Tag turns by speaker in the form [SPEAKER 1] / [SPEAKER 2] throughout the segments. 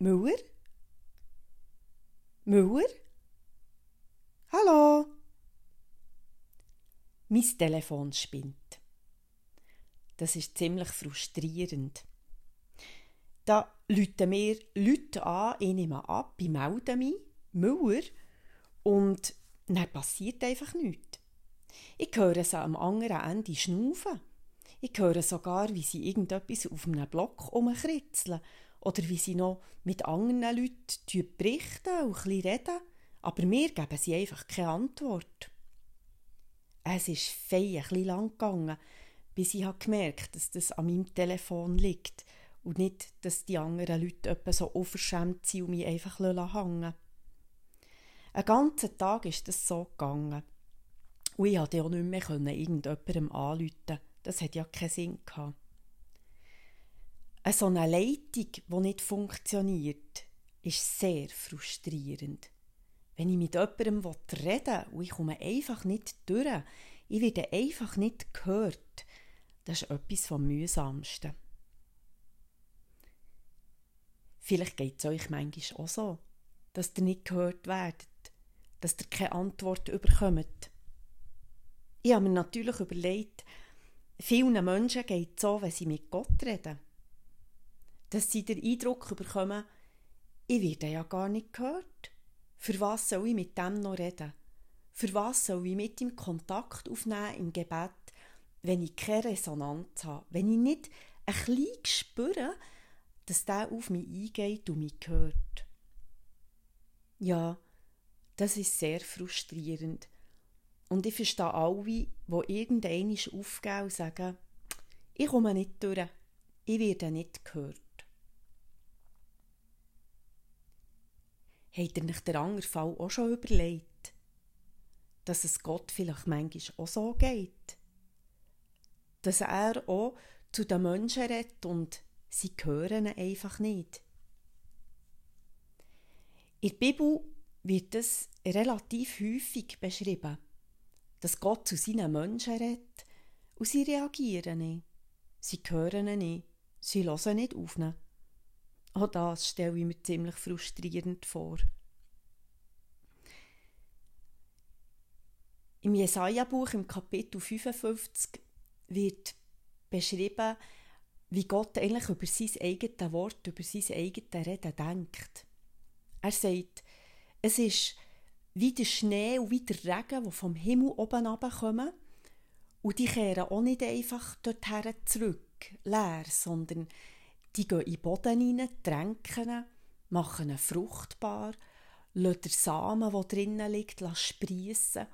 [SPEAKER 1] Müller? Müller? Hallo? Mein Telefon spinnt. Das ist ziemlich frustrierend. Da lüten mir Leute an, ich nehme ab, ich melde mich, Müller, und dann passiert einfach nichts. Ich höre sie am anderen Ende schnaufen. Ich höre sogar, wie sie irgendetwas auf einem Block umkritzeln oder wie sie noch mit anderen Leuten berichten und ein reden, aber mir geben sie einfach keine Antwort. Es ist fein ein lang gegangen, bis ich gemerkt habe, dass das an meinem Telefon liegt und nicht, dass die anderen Leute etwa so unverschämt sind und mich einfach hängen Einen ganzen Tag ist das so gegangen. Und ich konnte auch nicht mehr irgendjemandem anrufen. Das hat ja keinen Sinn gehabt. Eine so eine Leitung, die nicht funktioniert, ist sehr frustrierend. Wenn ich mit jemandem reden will und ich komme einfach nicht durch, ich werde einfach nicht gehört, das ist etwas vom Mühsamsten. Vielleicht geht es euch manchmal auch so, dass ihr nicht gehört werdet, dass ihr keine Antwort bekommt. Ich habe mir natürlich überlegt, vielen Menschen geht es so, wenn sie mit Gott reden. Dass sie den Eindruck bekommen, ich werde ja gar nicht gehört. Für was soll ich mit dem noch reden? Für was soll ich mit ihm Kontakt aufnehmen im Gebet, wenn ich keine Resonanz habe? Wenn ich nicht ein bisschen spüre, dass der auf mich eingeht und mich hört? Ja, das ist sehr frustrierend. Und ich verstehe alle, die irgendein aufgeben und sagen, ich komme nicht durch, ich werde nicht gehört. Habt ihr nicht den anderen Fall auch schon überlegt, dass es Gott vielleicht manchmal auch so geht? Dass er auch zu den Menschen redet und sie hören ihn einfach nicht. In der Bibel wird es relativ häufig beschrieben dass Gott zu seinen Menschen redet und sie reagieren nicht. Sie hören ihn nicht. Sie hören nicht auf ihn. Auch das stelle ich mir ziemlich frustrierend vor. Im Jesaja-Buch im Kapitel 55 wird beschrieben, wie Gott eigentlich über sein eigenes Wort, über sein eigenes Reden denkt. Er sagt, es ist wie der Schnee und wie der Regen, die vom Himmel oben kommen. Und die kehren auch nicht einfach dorthin zurück, leer, sondern die gehen in den Boden hinein, tränken machen ihn fruchtbar, lassen den Samen, der drinnen liegt, sprießen,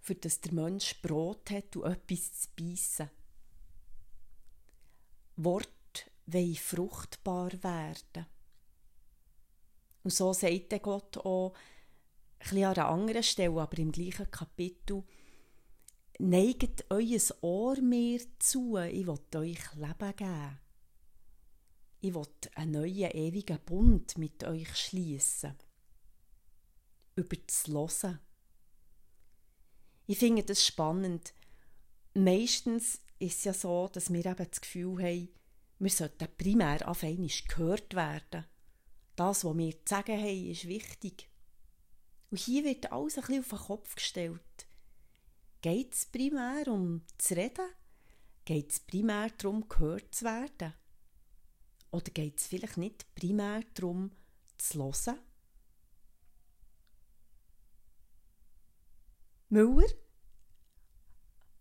[SPEAKER 1] für dass der Mensch Brot hat und etwas zu beißen. Wort wollen fruchtbar werden. Und so sagt Gott auch, bisschen an einer anderen Stelle, aber im gleichen Kapitel, neigt euer Ohr mir zu, ich will euch Leben geben. Ich will einen neuen, ewigen Bund mit euch schließen. Über das Hören. Ich finde das spannend. Meistens ist es ja so, dass wir eben das Gefühl haben, wir sollten primär auf einmal gehört werden. Das, was wir zu sagen haben, ist wichtig. Und hier wird alles ein bisschen auf den Kopf gestellt. Geht es primär um zu reden? Geht es primär darum, gehört zu werden? Oder geht es vielleicht nicht primär darum, zu hören? Müller?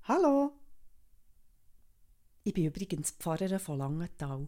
[SPEAKER 1] Hallo? Ich bin übrigens Pfarrerin von Langenthal.